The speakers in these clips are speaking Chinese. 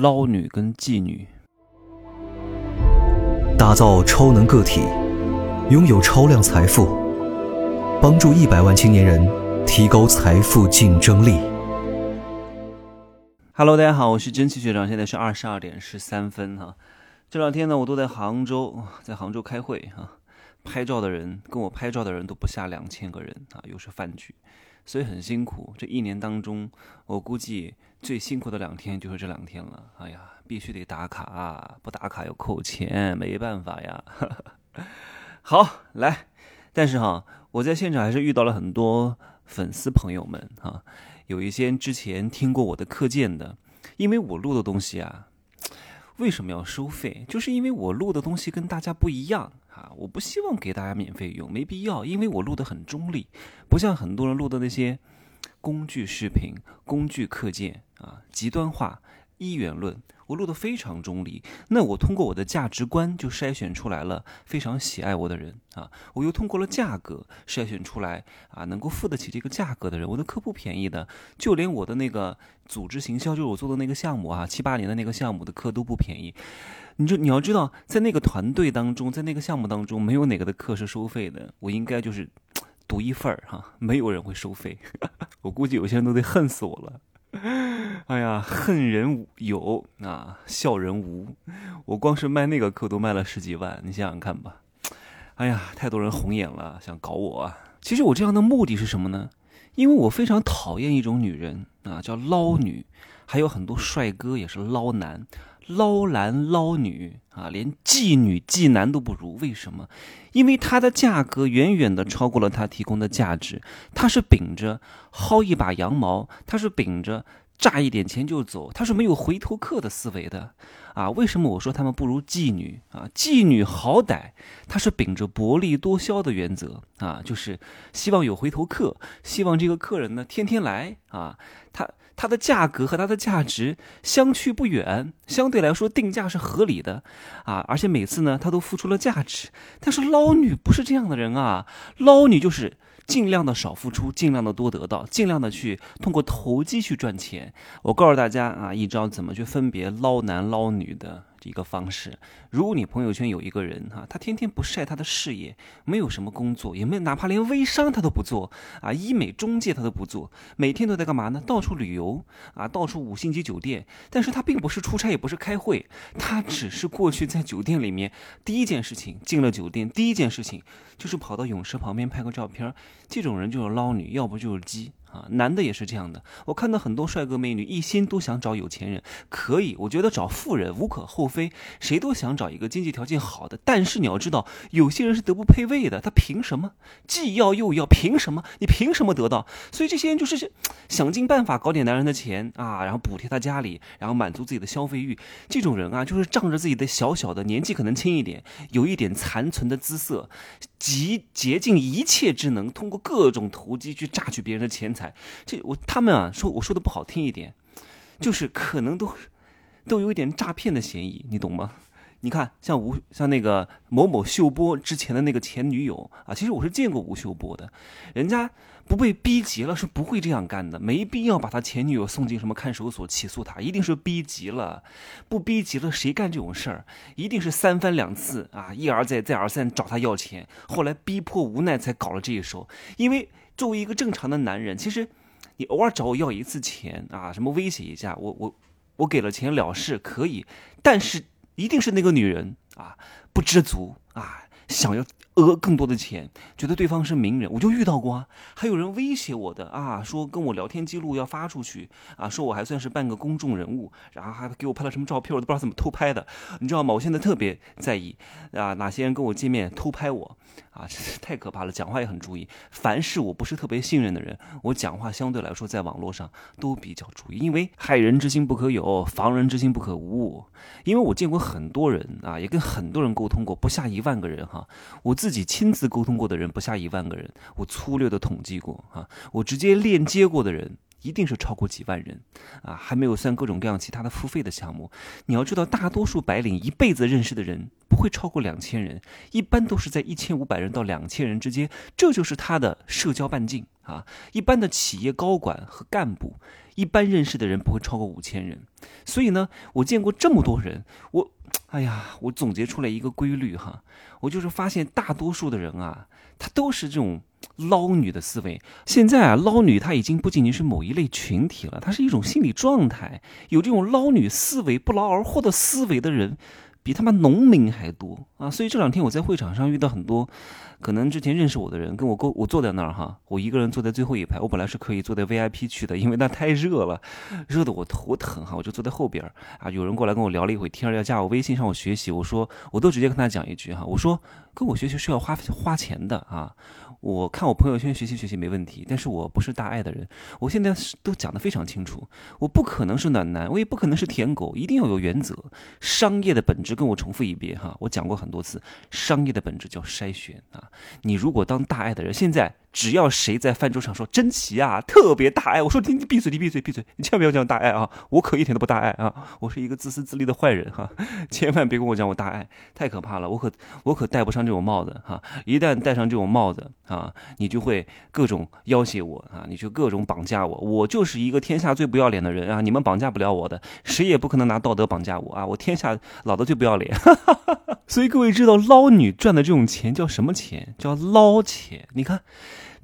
捞女跟妓女。打造超能个体，拥有超量财富，帮助一百万青年人提高财富竞争力。Hello，大家好，我是真奇学长，现在是二十二点十三分哈。这两天呢，我都在杭州，在杭州开会哈。拍照的人跟我拍照的人都不下两千个人啊，又是饭局，所以很辛苦。这一年当中，我估计最辛苦的两天就是这两天了。哎呀，必须得打卡，不打卡要扣钱，没办法呀。好，来，但是哈，我在现场还是遇到了很多粉丝朋友们哈。有一些之前听过我的课件的，因为我录的东西啊，为什么要收费？就是因为我录的东西跟大家不一样啊，我不希望给大家免费用，没必要，因为我录的很中立，不像很多人录的那些工具视频、工具课件啊，极端化、一元论。我录的非常中立，那我通过我的价值观就筛选出来了非常喜爱我的人啊，我又通过了价格筛选出来啊能够付得起这个价格的人，我的课不便宜的，就连我的那个组织行销，就是我做的那个项目啊，七八年的那个项目的课都不便宜。你就你要知道，在那个团队当中，在那个项目当中，没有哪个的课是收费的，我应该就是独一份儿哈，没有人会收费，我估计有些人都得恨死我了。哎呀，恨人有啊，笑人无。我光是卖那个课都卖了十几万，你想想看吧。哎呀，太多人红眼了，想搞我啊。其实我这样的目的是什么呢？因为我非常讨厌一种女人啊，叫捞女。还有很多帅哥也是捞男、捞男、捞女啊，连妓女、妓男都不如。为什么？因为它的价格远远的超过了它提供的价值。它是秉着薅一把羊毛，它是秉着榨一点钱就走，它是没有回头客的思维的啊。为什么我说他们不如妓女啊？妓女好歹她是秉着薄利多销的原则啊，就是希望有回头客，希望这个客人呢天天来啊，他。它的价格和它的价值相去不远，相对来说定价是合理的，啊，而且每次呢，它都付出了价值。但是捞女不是这样的人啊，捞女就是尽量的少付出，尽量的多得到，尽量的去通过投机去赚钱。我告诉大家啊，一招怎么去分别捞男捞女的。一个方式，如果你朋友圈有一个人哈，他天天不晒他的事业，没有什么工作，也没哪怕连微商他都不做啊，医美中介他都不做，每天都在干嘛呢？到处旅游啊，到处五星级酒店，但是他并不是出差，也不是开会，他只是过去在酒店里面第一件事情进了酒店，第一件事情就是跑到泳池旁边拍个照片，这种人就是捞女，要不就是鸡。啊，男的也是这样的。我看到很多帅哥美女，一心都想找有钱人，可以，我觉得找富人无可厚非，谁都想找一个经济条件好的。但是你要知道，有些人是德不配位的，他凭什么既要又要？凭什么？你凭什么得到？所以这些人就是 想尽办法搞点男人的钱啊，然后补贴他家里，然后满足自己的消费欲。这种人啊，就是仗着自己的小小的年纪可能轻一点，有一点残存的姿色，极竭尽一切之能，通过各种投机去榨取别人的钱财。这我他们啊说我说的不好听一点，就是可能都都有一点诈骗的嫌疑，你懂吗？你看像吴像那个某某秀波之前的那个前女友啊，其实我是见过吴秀波的，人家不被逼急了是不会这样干的，没必要把他前女友送进什么看守所起诉他，一定是逼急了，不逼急了谁干这种事儿？一定是三番两次啊，一而再再而三找他要钱，后来逼迫无奈才搞了这一手，因为。作为一个正常的男人，其实你偶尔找我要一次钱啊，什么威胁一下，我我我给了钱了事可以，但是一定是那个女人啊不知足啊，想要讹更多的钱，觉得对方是名人，我就遇到过啊，还有人威胁我的啊，说跟我聊天记录要发出去啊，说我还算是半个公众人物，然后还给我拍了什么照片，我都不知道怎么偷拍的，你知道吗？我现在特别在意啊，哪些人跟我见面偷拍我。啊，这太可怕了！讲话也很注意。凡是我不是特别信任的人，我讲话相对来说在网络上都比较注意，因为害人之心不可有，防人之心不可无。因为我见过很多人啊，也跟很多人沟通过，不下一万个人哈。我自己亲自沟通过的人不下一万个人，我粗略的统计过啊，我直接链接过的人。一定是超过几万人，啊，还没有算各种各样其他的付费的项目。你要知道，大多数白领一辈子认识的人不会超过两千人，一般都是在一千五百人到两千人之间，这就是他的社交半径啊。一般的企业高管和干部，一般认识的人不会超过五千人。所以呢，我见过这么多人，我，哎呀，我总结出来一个规律哈，我就是发现大多数的人啊，他都是这种捞女的思维。现在啊，捞女她已经不仅仅是某一类群体了，它是一种心理状态。有这种捞女思维、不劳而获的思维的人。比他妈农民还多啊！所以这两天我在会场上遇到很多，可能之前认识我的人，跟我沟我坐在那儿哈，我一个人坐在最后一排，我本来是可以坐在 VIP 区的，因为那太热了，热得我头疼哈，我就坐在后边啊。有人过来跟我聊了一会天，要加我微信让我学习，我说我都直接跟他讲一句哈，我说跟我学习是要花花钱的啊。我看我朋友圈学习学习没问题，但是我不是大爱的人。我现在都讲得非常清楚，我不可能是暖男，我也不可能是舔狗，一定要有原则。商业的本质跟我重复一遍哈，我讲过很多次，商业的本质叫筛选啊。你如果当大爱的人，现在。只要谁在饭桌上说珍奇啊，特别大爱，我说你你闭嘴，你闭嘴，闭嘴，你千万不要讲大爱啊！我可一点都不大爱啊！我是一个自私自利的坏人哈，千万别跟我讲我大爱，太可怕了，我可我可戴不上这种帽子哈！一旦戴上这种帽子啊，你就会各种要挟我啊，你就各种绑架我，我就是一个天下最不要脸的人啊！你们绑架不了我的，谁也不可能拿道德绑架我啊！我天下老的最不要脸，所以各位知道捞女赚的这种钱叫什么钱？叫捞钱，你看。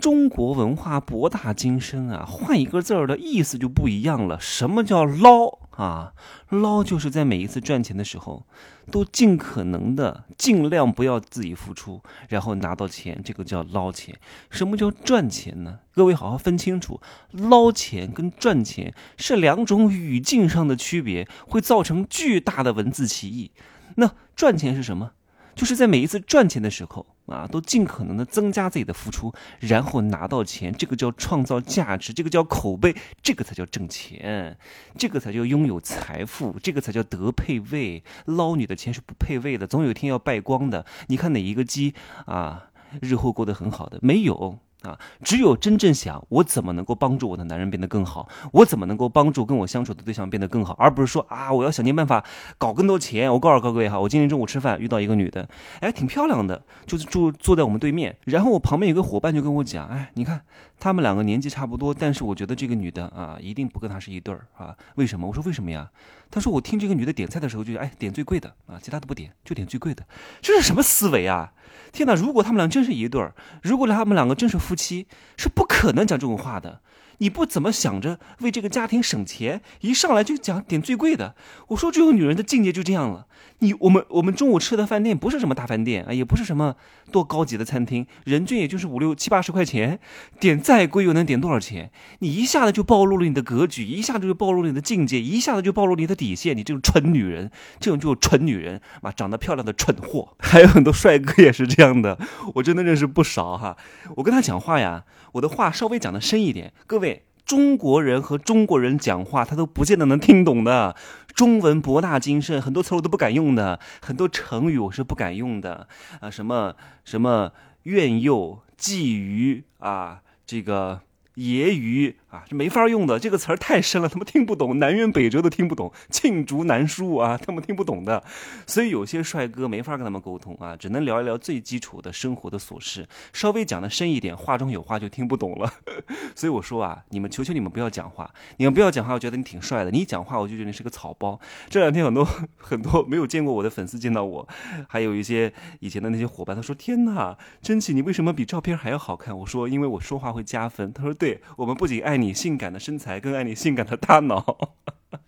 中国文化博大精深啊，换一个字儿的意思就不一样了。什么叫捞啊？捞就是在每一次赚钱的时候，都尽可能的尽量不要自己付出，然后拿到钱，这个叫捞钱。什么叫赚钱呢？各位好好分清楚，捞钱跟赚钱是两种语境上的区别，会造成巨大的文字歧义。那赚钱是什么？就是在每一次赚钱的时候啊，都尽可能的增加自己的付出，然后拿到钱，这个叫创造价值，这个叫口碑，这个才叫挣钱，这个才叫拥有财富，这个才叫德配位。捞女的钱是不配位的，总有一天要败光的。你看哪一个鸡啊，日后过得很好的？没有。啊，只有真正想我怎么能够帮助我的男人变得更好，我怎么能够帮助跟我相处的对象变得更好，而不是说啊，我要想尽办法搞更多钱。我告诉各位哈，我今天中午吃饭遇到一个女的，哎，挺漂亮的，就是住坐在我们对面。然后我旁边有个伙伴就跟我讲，哎，你看他们两个年纪差不多，但是我觉得这个女的啊，一定不跟他是一对儿啊。为什么？我说为什么呀？他说我听这个女的点菜的时候就哎点最贵的啊，其他都不点，就点最贵的。这是什么思维啊？天哪！如果他们俩真是一对儿，如果他们两个真是夫妻，是不可能讲这种话的。你不怎么想着为这个家庭省钱，一上来就讲点最贵的。我说这种女人的境界就这样了。你我们我们中午吃的饭店不是什么大饭店啊，也不是什么多高级的餐厅，人均也就是五六七八十块钱，点再贵又能点多少钱？你一下子就暴露了你的格局，一下子就暴露了你的境界，一下子就暴露你的底线。你这种蠢女人，这种就是蠢女人嘛，长得漂亮的蠢货。还有很多帅哥也是这样的，我真的认识不少哈。我跟他讲话呀，我的话稍微讲的深一点，各位。中国人和中国人讲话，他都不见得能听懂的。中文博大精深，很多词我都不敢用的，很多成语我是不敢用的啊，什么什么怨诱、觊觎啊，这个。揶揄啊，这没法用的，这个词儿太深了，他们听不懂，南辕北辙都听不懂，罄竹难书啊，他们听不懂的，所以有些帅哥没法跟他们沟通啊，只能聊一聊最基础的生活的琐事，稍微讲的深一点，话中有话就听不懂了。所以我说啊，你们求求你们不要讲话，你们不要讲话，我觉得你挺帅的，你一讲话我就觉得你是个草包。这两天很多 很多没有见过我的粉丝见到我，还有一些以前的那些伙伴，他说：“天哪，真奇，你为什么比照片还要好看？”我说：“因为我说话会加分。”他说：“。”对我们不仅爱你你性感的身材，更爱你性感的大脑。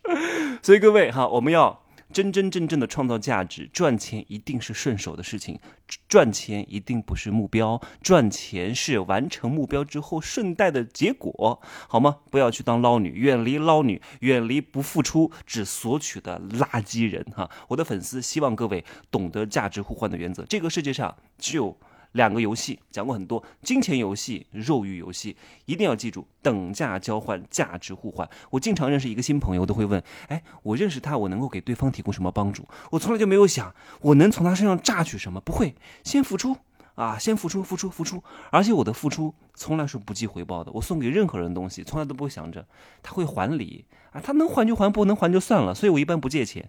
所以各位哈，我们要真真正正的创造价值，赚钱一定是顺手的事情，赚钱一定不是目标，赚钱是完成目标之后顺带的结果，好吗？不要去当捞女，远离捞女，远离不付出只索取的垃圾人哈。我的粉丝希望各位懂得价值互换的原则，这个世界上只有。两个游戏讲过很多，金钱游戏、肉欲游戏，一定要记住等价交换、价值互换。我经常认识一个新朋友，都会问：哎，我认识他，我能够给对方提供什么帮助？我从来就没有想我能从他身上榨取什么，不会，先付出啊，先付出，付出，付出，而且我的付出从来是不计回报的。我送给任何人东西，从来都不会想着他会还礼啊，他能还就还，不能还就算了。所以我一般不借钱。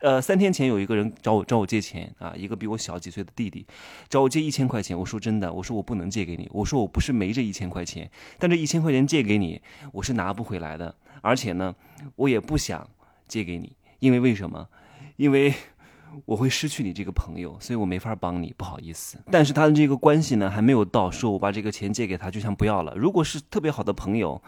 呃，三天前有一个人找我找我借钱啊，一个比我小几岁的弟弟找我借一千块钱。我说真的，我说我不能借给你，我说我不是没这一千块钱，但这一千块钱借给你，我是拿不回来的。而且呢，我也不想借给你，因为为什么？因为。我会失去你这个朋友，所以我没法帮你，不好意思。但是他的这个关系呢，还没有到说我把这个钱借给他就像不要了。如果是特别好的朋友。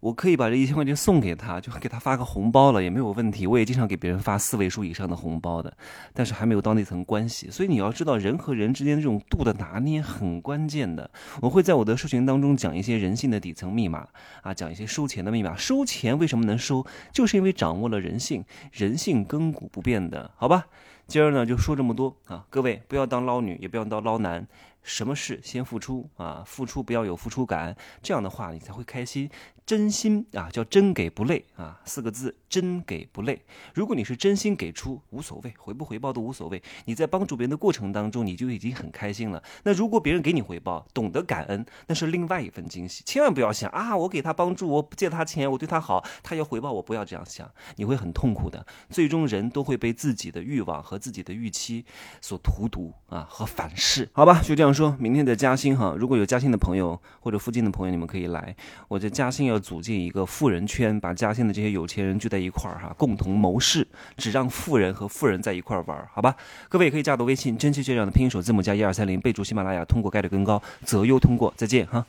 我可以把这一千块钱送给他，就给他发个红包了，也没有问题。我也经常给别人发四位数以上的红包的，但是还没有到那层关系。所以你要知道，人和人之间的这种度的拿捏很关键的。我会在我的社群当中讲一些人性的底层密码啊，讲一些收钱的密码。收钱为什么能收，就是因为掌握了人性，人性亘古不变的，好吧？今儿呢就说这么多啊，各位不要当捞女，也不要当捞男。什么事先付出啊？付出不要有付出感，这样的话你才会开心。真心啊，叫真给不累啊，四个字，真给不累。如果你是真心给出，无所谓，回不回报都无所谓。你在帮助别人的过程当中，你就已经很开心了。那如果别人给你回报，懂得感恩，那是另外一份惊喜。千万不要想啊，我给他帮助，我借他钱，我对他好，他要回报我，不要这样想，你会很痛苦的。最终人都会被自己的欲望和自己的预期所荼毒啊和反噬。好吧，就这样说。明天的嘉兴哈，如果有嘉兴的朋友或者附近的朋友，你们可以来。我在嘉兴要。组建一个富人圈，把嘉兴的这些有钱人聚在一块儿哈，共同谋事，只让富人和富人在一块儿玩，好吧？各位也可以加我微信，真气学长的拼音首字母加一二三零，备注喜马拉雅，通过概率更高，择优通过。再见哈。